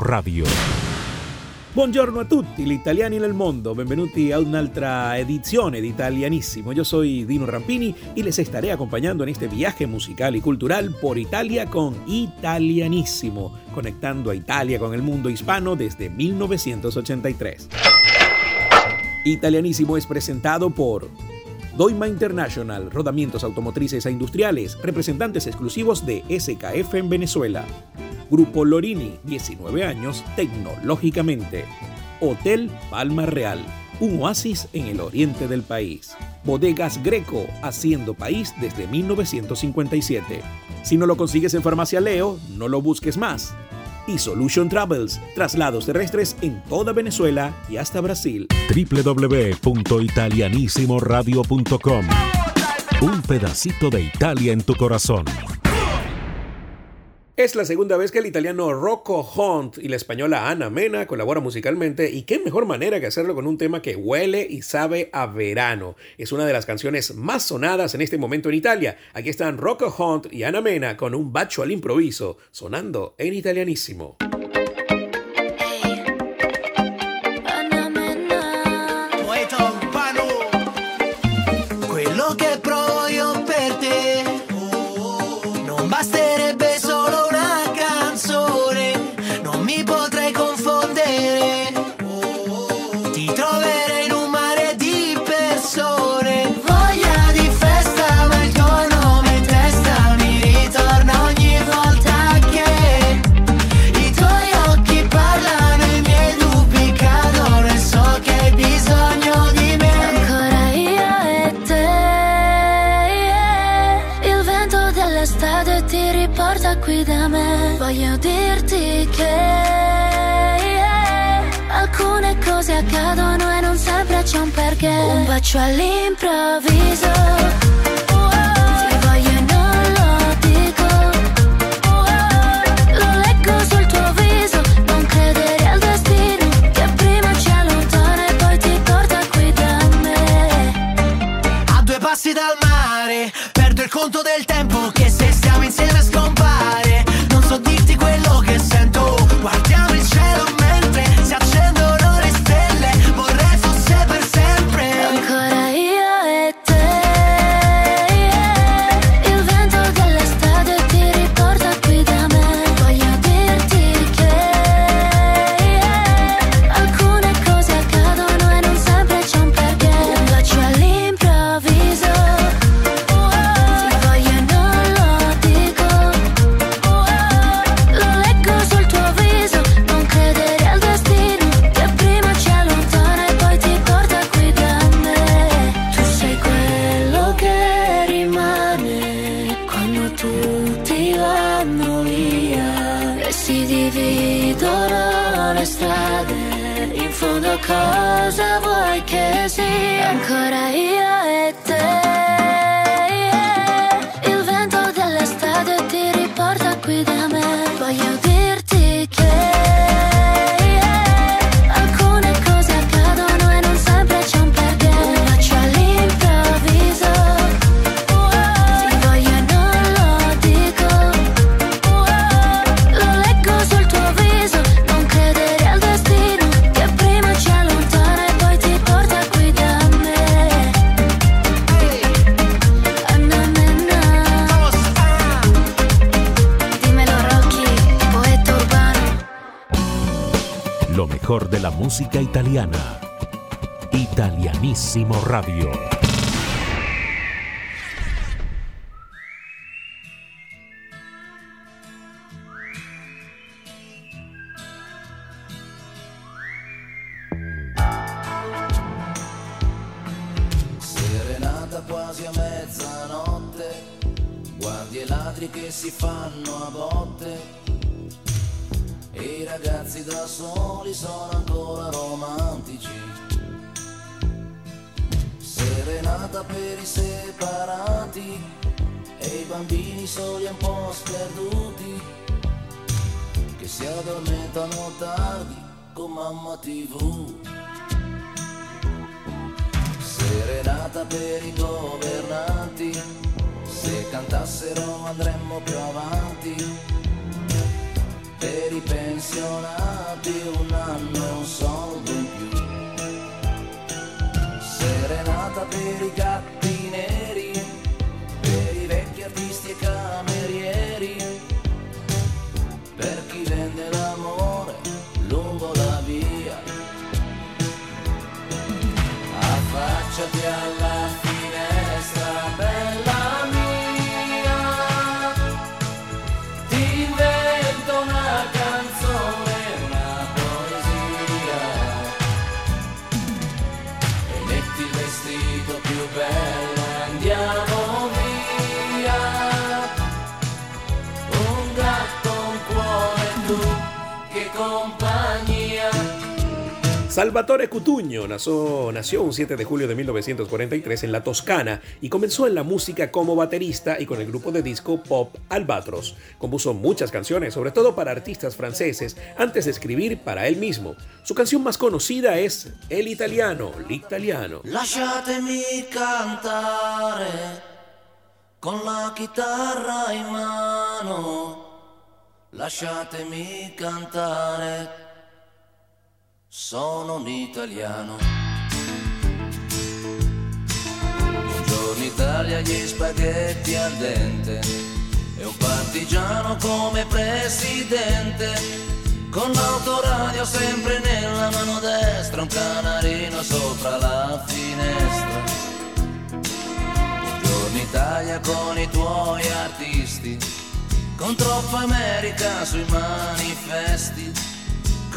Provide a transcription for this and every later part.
Radio. Buongiorno a tutti, gli italiani nel mondo, benvenuti a un'altra edizione de Italianissimo. Yo soy Dino Rampini y les estaré acompañando en este viaje musical y cultural por Italia con Italianissimo, conectando a Italia con el mundo hispano desde 1983. Italianísimo es presentado por Doima International, rodamientos automotrices e industriales, representantes exclusivos de SKF en Venezuela. Grupo Lorini, 19 años tecnológicamente. Hotel Palma Real, un oasis en el oriente del país. Bodegas Greco, haciendo país desde 1957. Si no lo consigues en Farmacia Leo, no lo busques más. Y Solution Travels, traslados terrestres en toda Venezuela y hasta Brasil. www.italianissimoradio.com Un pedacito de Italia en tu corazón. Es la segunda vez que el italiano Rocco Hunt y la española Ana Mena colaboran musicalmente y qué mejor manera que hacerlo con un tema que huele y sabe a verano. Es una de las canciones más sonadas en este momento en Italia. Aquí están Rocco Hunt y Ana Mena con un bacho al improviso, sonando en italianísimo. Poi ti porta qui da me. A due passi dal mare Perdo il conto del tempo Che se stiamo insieme scompare. Non so dirti quello che sento Guardiamo il cielo le strade In fondo cosa vuoi che sia? Ancora io e te música italiana. Italianísimo Radio. Si addormentano tardi con mamma tv. Serenata per i governanti, se cantassero andremmo più avanti. Per i pensionati un anno un soldo in più. Serenata per i gatti neri, per i vecchi artisti e camerieri, Salvatore Cutugno nació, nació, un 7 de julio de 1943 en la Toscana y comenzó en la música como baterista y con el grupo de disco pop Albatros. Compuso muchas canciones, sobre todo para artistas franceses, antes de escribir para él mismo. Su canción más conocida es El Italiano, l'Italiano. Lasciatemi cantare con la chitarra in mano. Lasciatemi cantare sono un italiano. Buongiorno Italia, gli spaghetti al dente e un partigiano come presidente. Con l'autoradio sempre nella mano destra, un canarino sopra la finestra. Buongiorno Italia con i tuoi artisti, con troppa America sui manifesti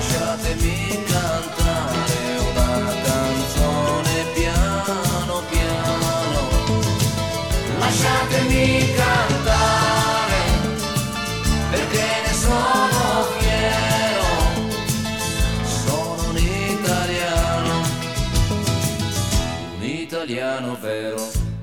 Așa de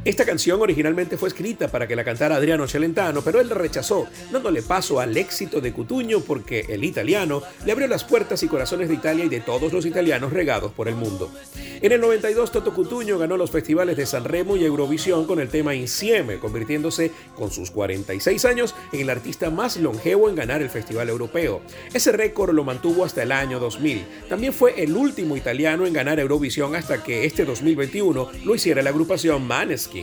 Esta canción originalmente fue escrita para que la cantara Adriano Celentano, pero él la rechazó, dándole paso al éxito de Cutuño porque el italiano le abrió las puertas y corazones de Italia y de todos los italianos regados por el mundo. En el 92 Toto Cutuño ganó los festivales de San Remo y Eurovisión con el tema Insieme, convirtiéndose con sus 46 años en el artista más longevo en ganar el Festival Europeo. Ese récord lo mantuvo hasta el año 2000. También fue el último italiano en ganar Eurovisión hasta que este 2021 lo hiciera la agrupación Maneskin.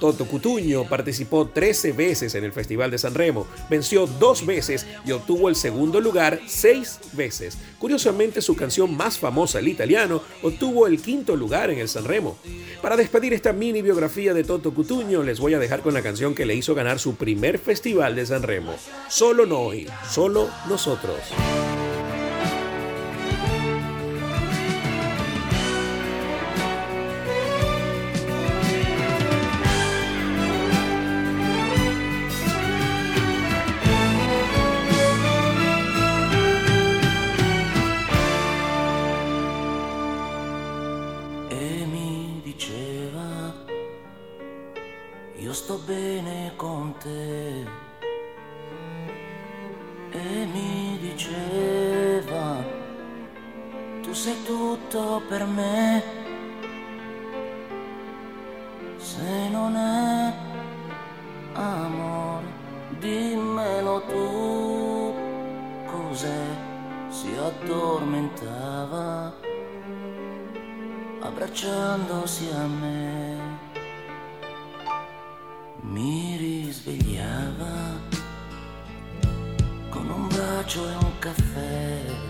Toto Cutuño participó 13 veces en el Festival de San Remo, venció dos veces y obtuvo el segundo lugar seis veces. Curiosamente, su canción más famosa, el italiano, obtuvo el quinto lugar en el San Remo. Para despedir esta mini biografía de Toto Cutuño, les voy a dejar con la canción que le hizo ganar su primer Festival de San Remo. Solo per me. Se non è amore, dimmelo tu cos'è. Si addormentava abbracciandosi a me. Mi risvegliava con un bacio e un caffè.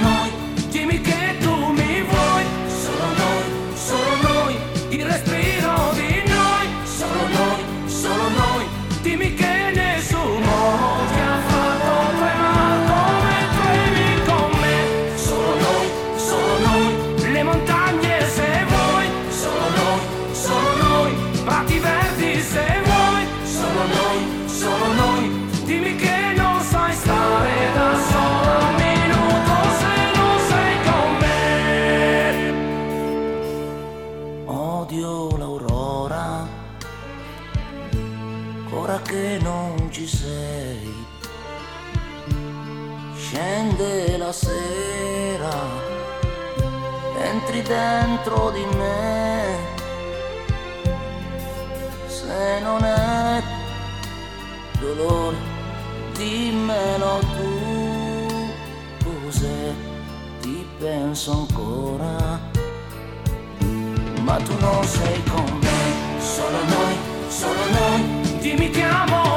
accende la sera, entri dentro di me, se non è dolore, dimmelo tu, tu se ti penso ancora, ma tu non sei con me, solo noi, solo noi, dimmi che amo.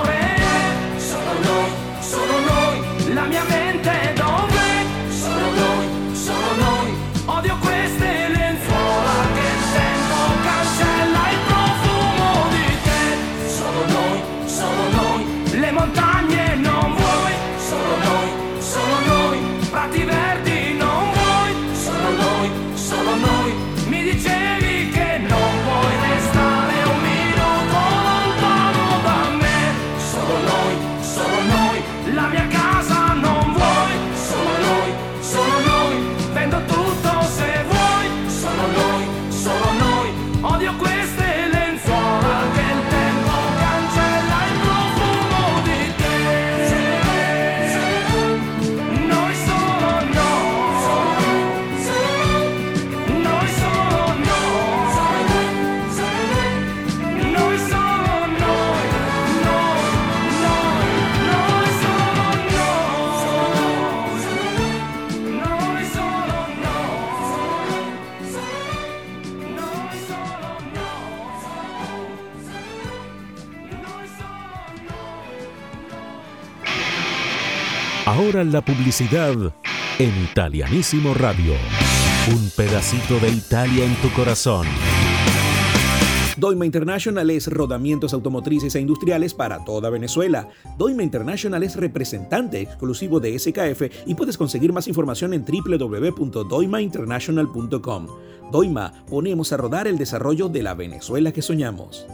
Ahora la publicidad en Italianísimo Radio. Un pedacito de Italia en tu corazón. Doima International es rodamientos automotrices e industriales para toda Venezuela. Doima International es representante exclusivo de SKF y puedes conseguir más información en www.doimainternational.com. Doima, ponemos a rodar el desarrollo de la Venezuela que soñamos.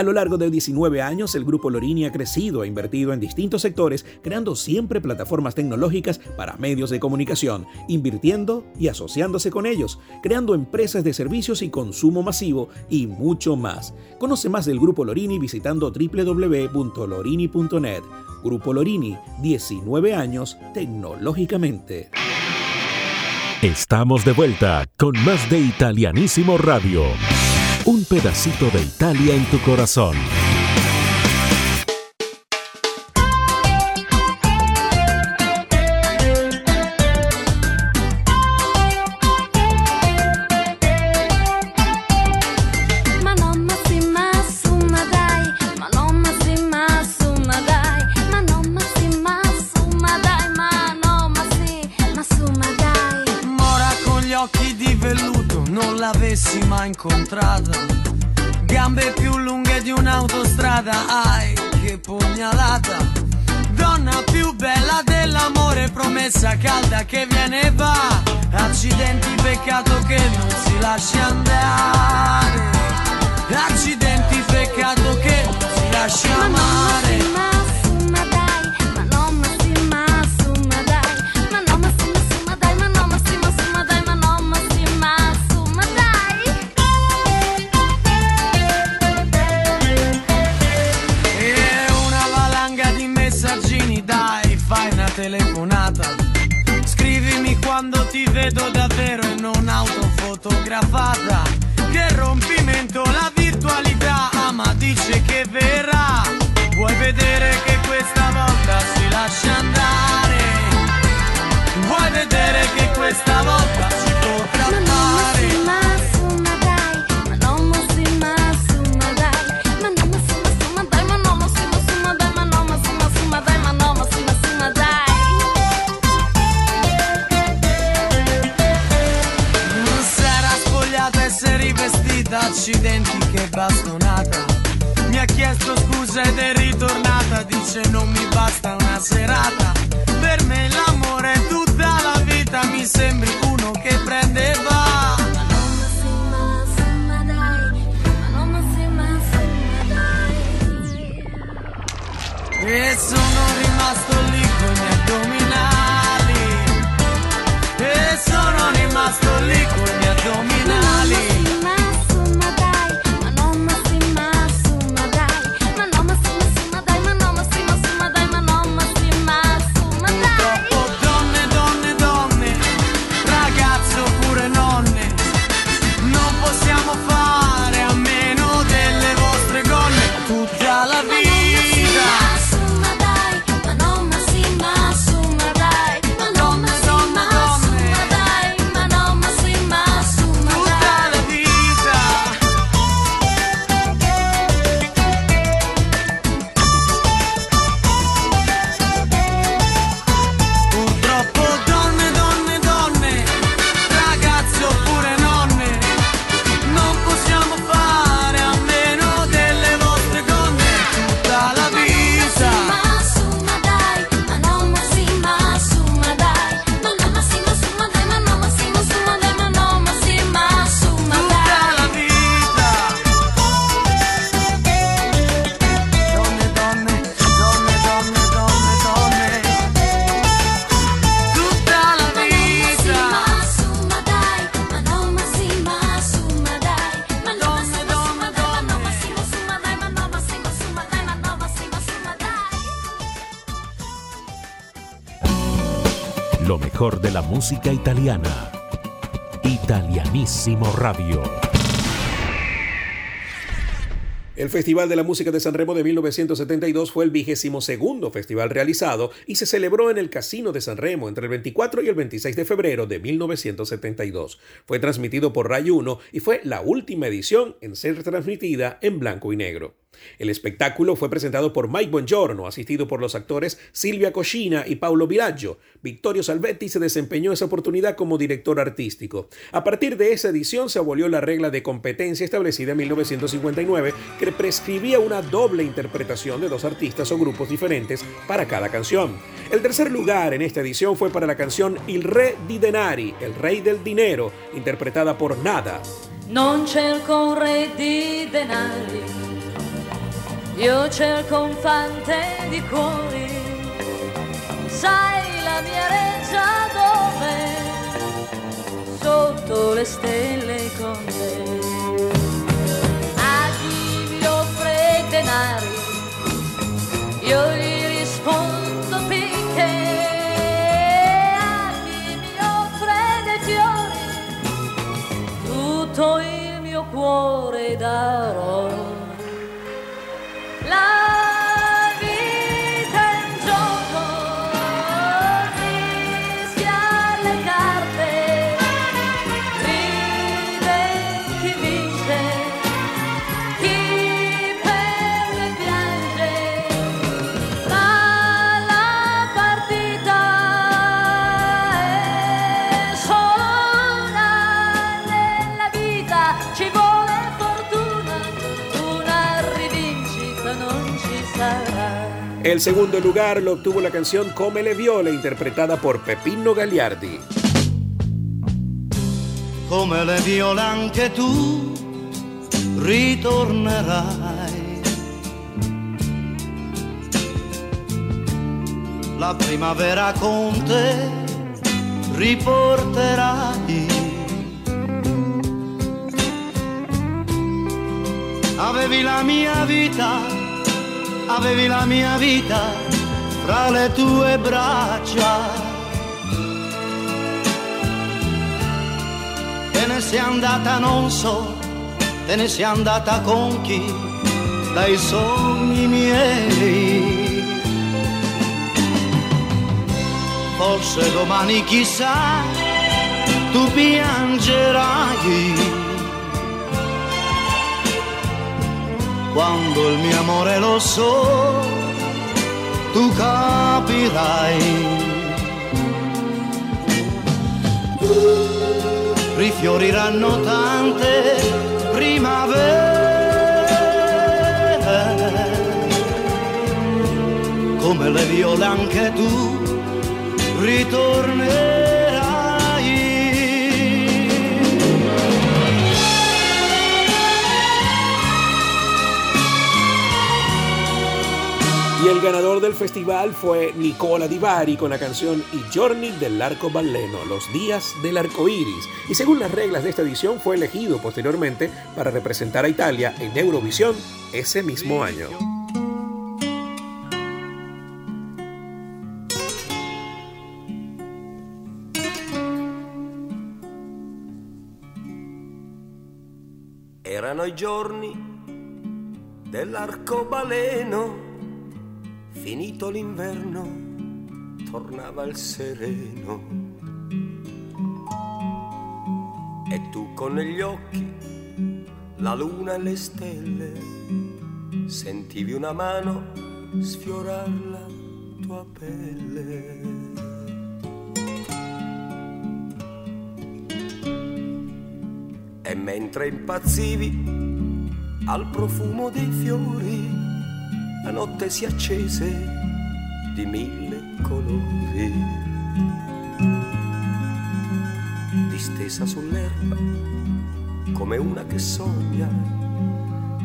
A lo largo de 19 años, el Grupo Lorini ha crecido e invertido en distintos sectores, creando siempre plataformas tecnológicas para medios de comunicación, invirtiendo y asociándose con ellos, creando empresas de servicios y consumo masivo y mucho más. Conoce más del Grupo Lorini visitando www.lorini.net. Grupo Lorini, 19 años tecnológicamente. Estamos de vuelta con más de Italianísimo Radio. Un pedacito de Italia en tu corazón. Incontrata. Gambe più lunghe di un'autostrada, ai che pugnalata. Donna più bella dell'amore, promessa calda che viene e va. Accidenti, peccato che non si lascia andare. Accidenti, peccato che non si lascia amare. Autofotografata. Che rompimento la virtualità, ah, ma dice che verrà. Vuoi vedere che questa volta si lascia andare? Vuoi vedere che questa volta accidenti che bastonata. Mi ha chiesto scusa ed è ritornata, dice non mi basta una serata. Per me l'amore è tutta la vita, mi sembri uno che prende e va. Ma non ma sì música italiana. Italianissimo Radio. El Festival de la Música de Sanremo de 1972 fue el vigésimo segundo festival realizado y se celebró en el Casino de Sanremo entre el 24 y el 26 de febrero de 1972. Fue transmitido por Ray 1 y fue la última edición en ser transmitida en blanco y negro. El espectáculo fue presentado por Mike Bongiorno, asistido por los actores Silvia Coscina y Paolo Villaggio. Victorio Salvetti se desempeñó esa oportunidad como director artístico. A partir de esa edición se abolió la regla de competencia establecida en 1959 que prescribía una doble interpretación de dos artistas o grupos diferentes para cada canción. El tercer lugar en esta edición fue para la canción Il Re di Denari, El Rey del Dinero, interpretada por Nada. Io cerco un fante di cuori. Sai la mia reggia dove? Sotto le stelle El segundo lugar lo obtuvo la canción Come le viole, interpretada por Pepino Gagliardi. come le viole anche tu ritornerai. La primavera con te riporterai. Avevi la mia vita, avevi la mia vita fra le tue braccia. te ne sei andata non so, te ne sei andata con chi, dai sogni miei. Forse domani chissà, tu piangerai. Quando il mio amore lo so, tu capirai. rifioriranno tante primavere. Come le viole anche tu ritornerai. El ganador del festival fue Nicola Di Bari con la canción I giorni dell'arcobaleno, los días del arco iris. Y según las reglas de esta edición, fue elegido posteriormente para representar a Italia en Eurovisión ese mismo año. Erano i giorni dell'arcobaleno, finito l'inverno, tornava il sereno. E tu con negli occhi la luna e le stelle, sentivi una mano sfiorar la tua pelle. E mentre impazzivi al profumo dei fiori, la notte si accese di mille colori. Distesa sull'erba, come una che sogna,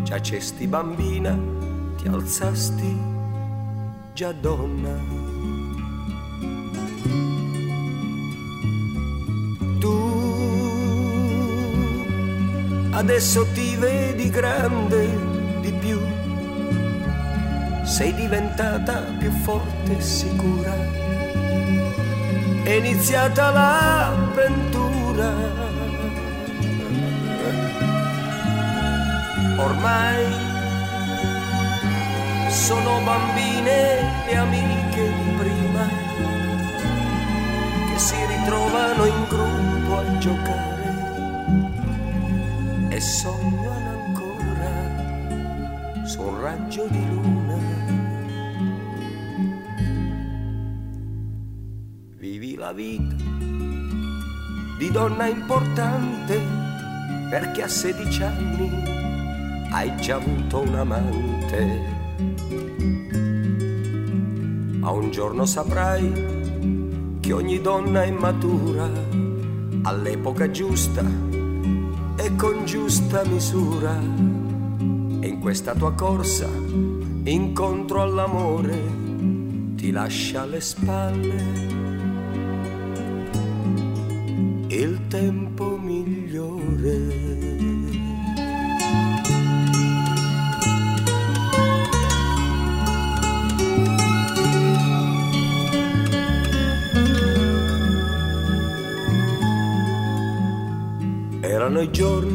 giacesti bambina, ti alzasti già donna. Tu adesso ti vedi grande sei diventata più forte e sicura. è iniziata l'avventura. Ormai sono bambine le amiche di prima che si ritrovano in gruppo a giocare e sognano ancora su un raggio di luna. Vivi la vita di donna importante perché a 16 anni hai già avuto un amante. Ma un giorno saprai che ogni donna è matura all'epoca giusta e con giusta misura. E in questa tua corsa incontro all'amore ti lascia alle spalle tempo migliore. Erano i giorni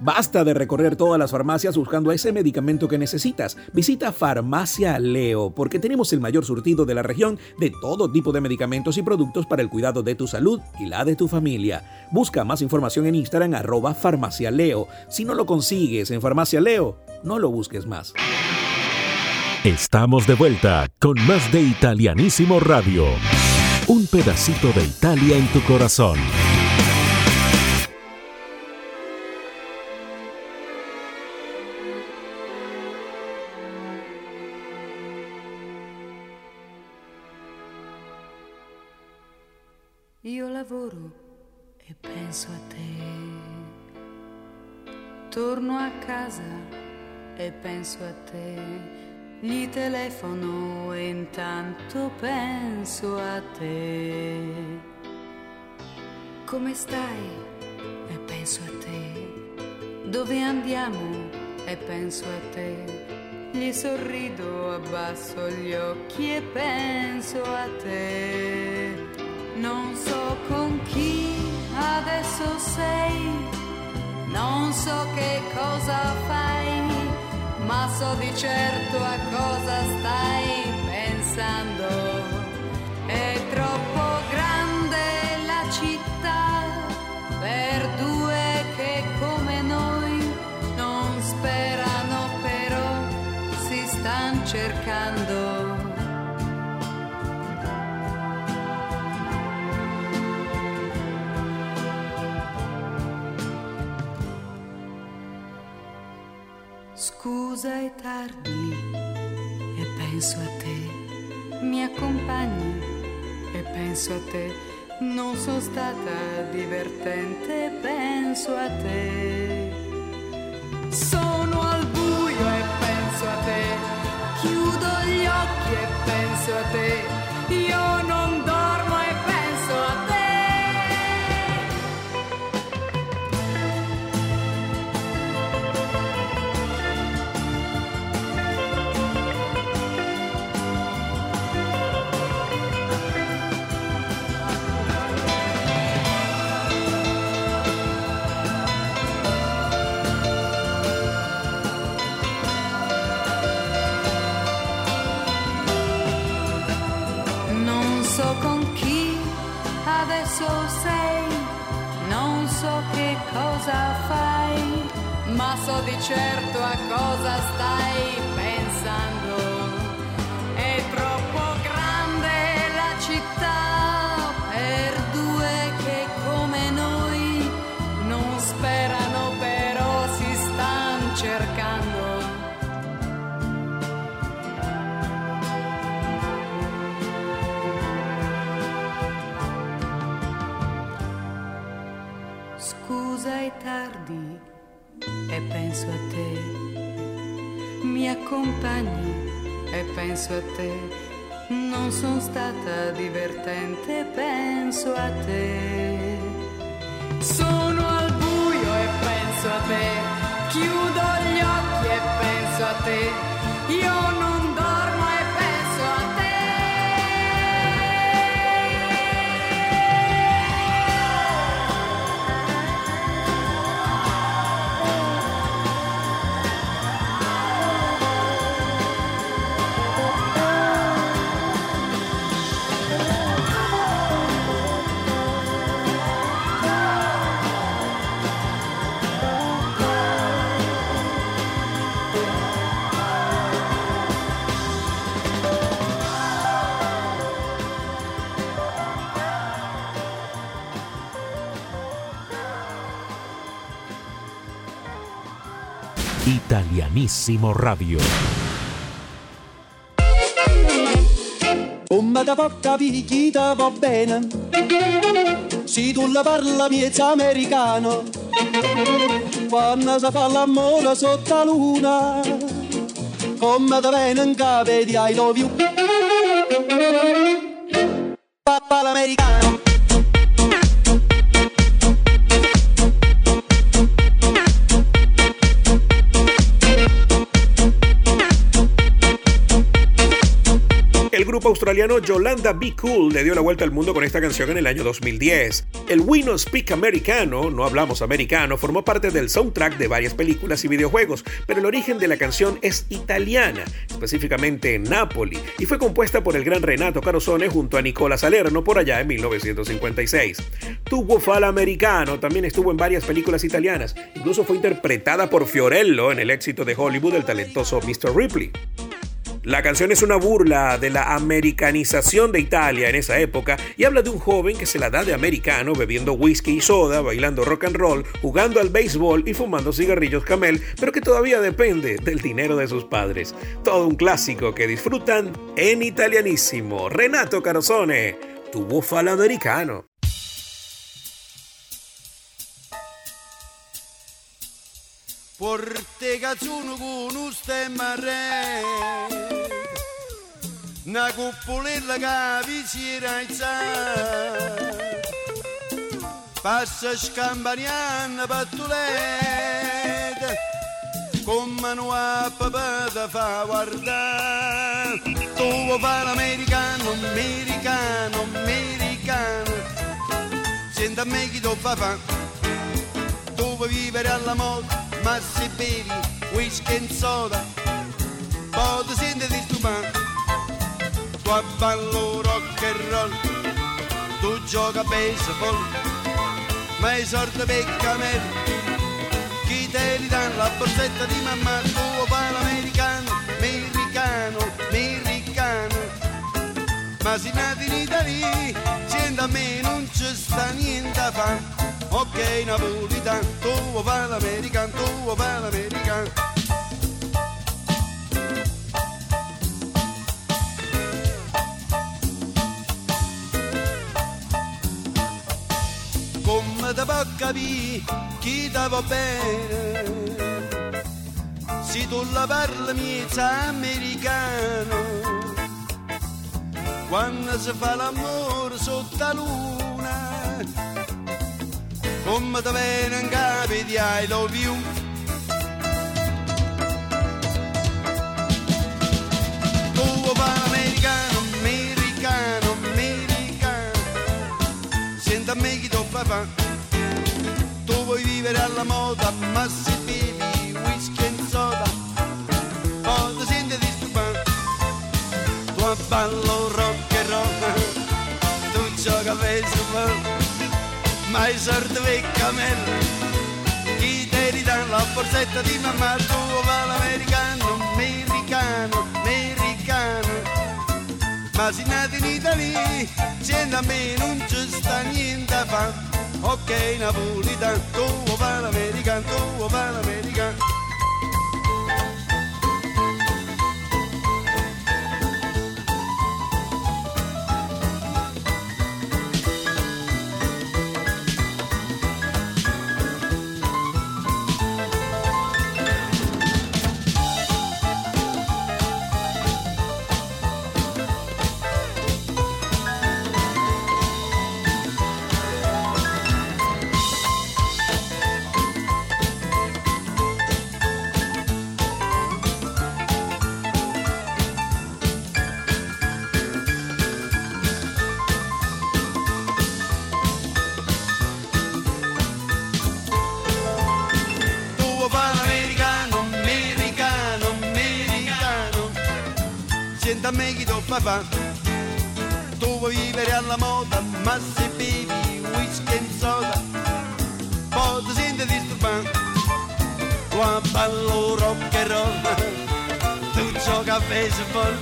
Basta de recorrer todas las farmacias buscando ese medicamento que necesitas. Visita Farmacia Leo porque tenemos el mayor surtido de la región de todo tipo de medicamentos y productos para el cuidado de tu salud y la de tu familia. Busca más información en Instagram arroba Farmacia Leo. Si no lo consigues en Farmacia Leo, no lo busques más. Estamos de vuelta con más de Italianísimo Radio. Un pedacito de Italia en tu corazón. Lavoro e penso a te. Torno a casa e penso a te. Gli telefono e intanto penso a te. Come stai? E penso a te. Dove andiamo? E penso a te. Gli sorrido, abbasso gli occhi e penso a te. Non so con chi adesso sei, non so che cosa fai, ma so di certo a cosa stai pensando. Penso a te, non sono stata divertente, penso a te. Sono al buio e penso a te, chiudo gli occhi e penso a te, io non accompagni e penso a te. Non sono stata divertente, penso a te. Sono al buio e penso a te. Chiudo gli occhi e penso a te. Io non Italianissimo Radio. Come da porta picchita va bene. Se tu la parla miezza americano. Quando si fa l'amore sotto la luna Come da bene in capo di I love you Papà l'americano australiano Yolanda Be Cool le dio la vuelta al mundo con esta canción en el año 2010. El We Speak Americano, no hablamos americano, formó parte del soundtrack de varias películas y videojuegos, pero el origen de la canción es italiana, específicamente en Nápoli, y fue compuesta por el gran Renato Carosone junto a Nicola Salerno por allá en 1956. Tuvo fala americano, también estuvo en varias películas italianas, incluso fue interpretada por Fiorello en el éxito de Hollywood del talentoso Mr. Ripley. La canción es una burla de la americanización de Italia en esa época y habla de un joven que se la da de americano bebiendo whisky y soda, bailando rock and roll, jugando al béisbol y fumando cigarrillos camel, pero que todavía depende del dinero de sus padres. Todo un clásico que disfrutan en italianísimo. Renato Carosone, tu bufalo americano. Porte cazzuno con re Una cuppolella che vi si era Passa scampaniana pattuletta Come non ha papà da fa guardare. Tu fare l'americano, americano, americano? Senta a me chi tu fa fa. Tu vuoi vivere alla moda ma se bevi whisky e soda poi ti senti di stupare tu ballo rock and roll. Tu gioca a baseball ma i sordi cammelli chi te li dà la borsetta di mamma tu fai l'americano americano americano. Ma se nati in Italia senti a me non ci sta niente a fare Ok napolitan, tu vuoi fare l'american, tu vuoi può capire chi ti va bene. Se tu la parli miezza americano Quando si fa l'amore sotto la luna come te viene in capi di I love you. Tu fare americano, americano, americano Senta a me chi tu fa vivere alla moda ma se bevi whisky e soda Poi ti senti disturbato Tu a ballo rock and roll Tu gioca baseball ma i sordi per cammelli chi te li dà la borsetta di mamma tuo va l'americano americano americano. Ma se nati in Italia senti a me non ci sta niente a fa Ok, napolitano, tu o americano, tu o americano. Da me chi do papà. Tu vuoi vivere alla moda ma se bevi whisky e soda poi ti senti disturbato. Tu ballo rock and roll tu gioca a baseball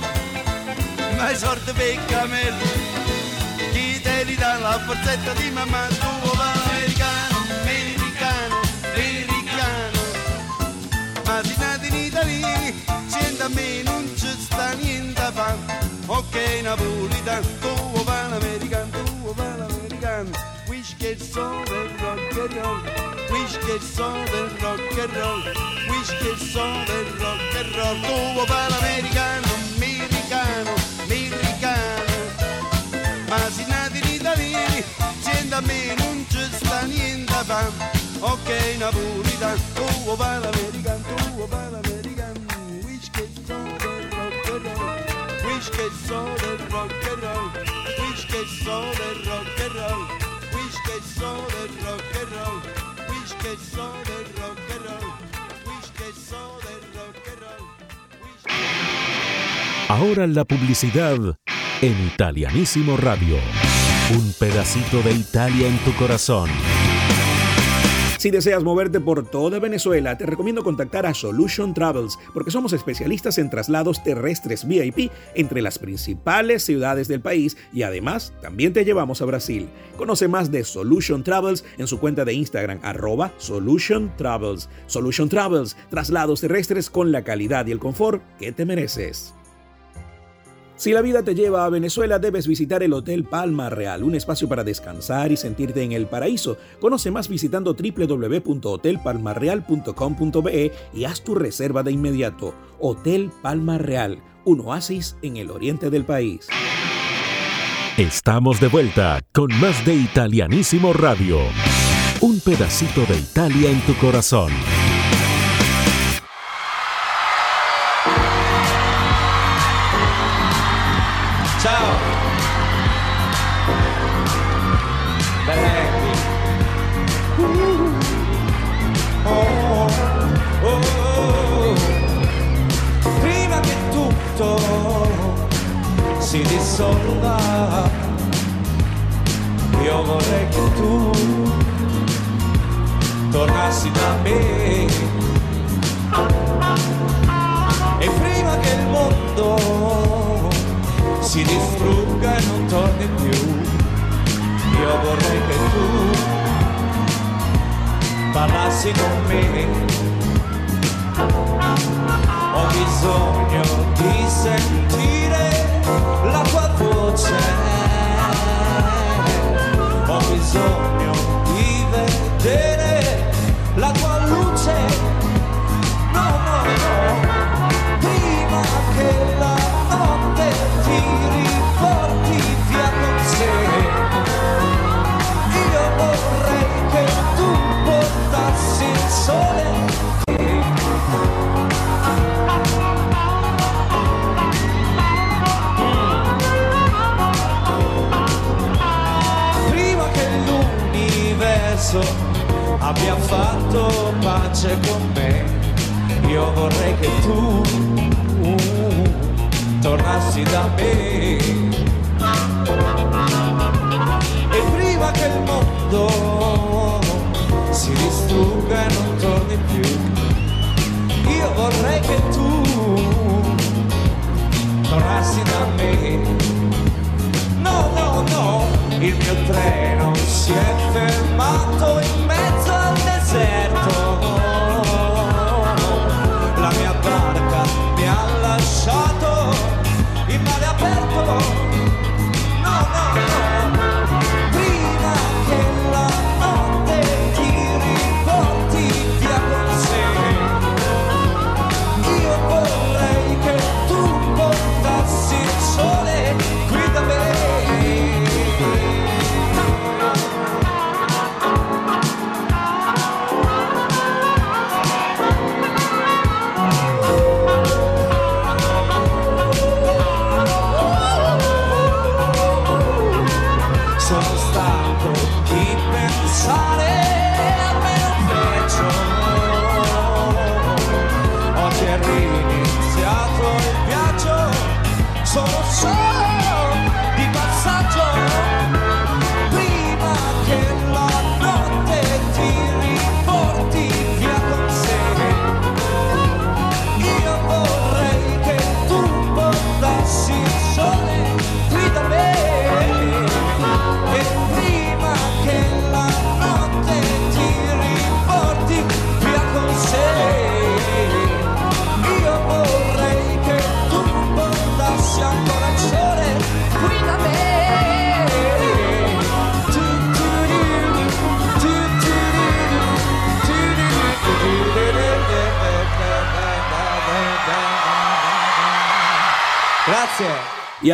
ma è sorte per cammello chi te li dà la forzetta di mamma? Tu va americano americano americano. Ma si nati in Italia siente a me sta niente fare ok napolitano tu va l'americano tu va l'americano wish che sono del rock and roll. Che sono del rock and roll. Che sono del rock and roll. Tu va l'americano americano americano. Ma si nati in Italia siente a me non ci sta niente fare ok napolitano tu va l'americano tu va l'americano wish che sono wish sono del rock and roll. Wish sono del rock and roll. Wish sono del rock and roll. Wish sono del rock and roll. Wish sono del rock and roll. Ahora la publicidad en Italianísimo Radio. Un pedacito de Italia en tu corazón. Si deseas moverte por toda Venezuela, te recomiendo contactar a Solution Travels porque somos especialistas en traslados terrestres VIP entre las principales ciudades del país y además también te llevamos a Brasil. Conoce más de Solution Travels en su cuenta de Instagram arroba Solution Travels. Solution Travels, traslados terrestres con la calidad y el confort que te mereces. Si la vida te lleva a Venezuela, debes visitar el Hotel Palma Real, un espacio para descansar y sentirte en el paraíso. Conoce más visitando www.hotelpalmarreal.com.be y haz tu reserva de inmediato. Hotel Palma Real, un oasis en el oriente del país. Estamos de vuelta con más de Italianísimo Radio. Un pedacito de Italia en tu corazón. Tornassi da me. E prima che il mondo si distrugga e non torni più. Io vorrei che tu parlassi con me. Ho bisogno di sentire la tua voce. Ho bisogno di vedere la tua luce. No, no, no. Prima che la notte ti riporti via con sé. Io vorrei che tu portassi il sole. L'universo abbia fatto pace con me, io vorrei che tu tornassi da me. E prima che il mondo si distrugga e non torni più, io vorrei che tu tornassi da me. No, no, il mio treno si è fermato in mezzo al deserto. La mia barca mi ha lasciato in mare aperto.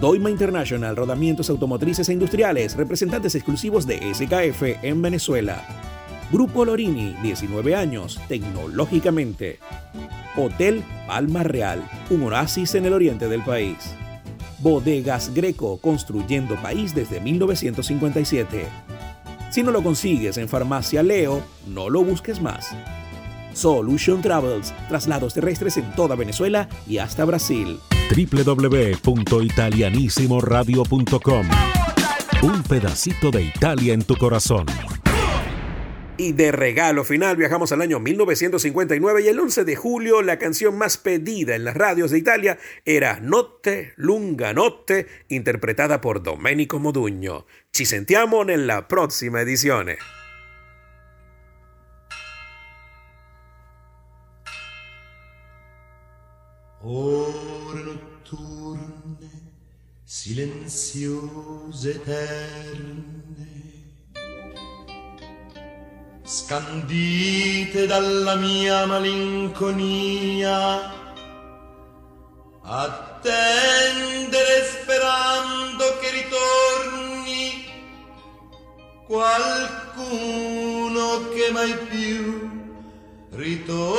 Doima International, Rodamientos Automotrices e Industriales, representantes exclusivos de SKF en Venezuela. Grupo Lorini, 19 años, tecnológicamente. Hotel Palma Real, un oasis en el oriente del país. Bodegas Greco, construyendo país desde 1957. Si no lo consigues en Farmacia Leo, no lo busques más. Solution Travels, traslados terrestres en toda Venezuela y hasta Brasil www.italianissimoradio.com Un pedacito de Italia en tu corazón. Y de regalo final viajamos al año 1959 y el 11 de julio la canción más pedida en las radios de Italia era Notte Lunga Notte, interpretada por Domenico Modugno. Ci sentiamo nella prossima edizione. Ore notturne, silenziose eterne, scandite dalla mia malinconia, attendere sperando che ritorni qualcuno che mai più ritornerà.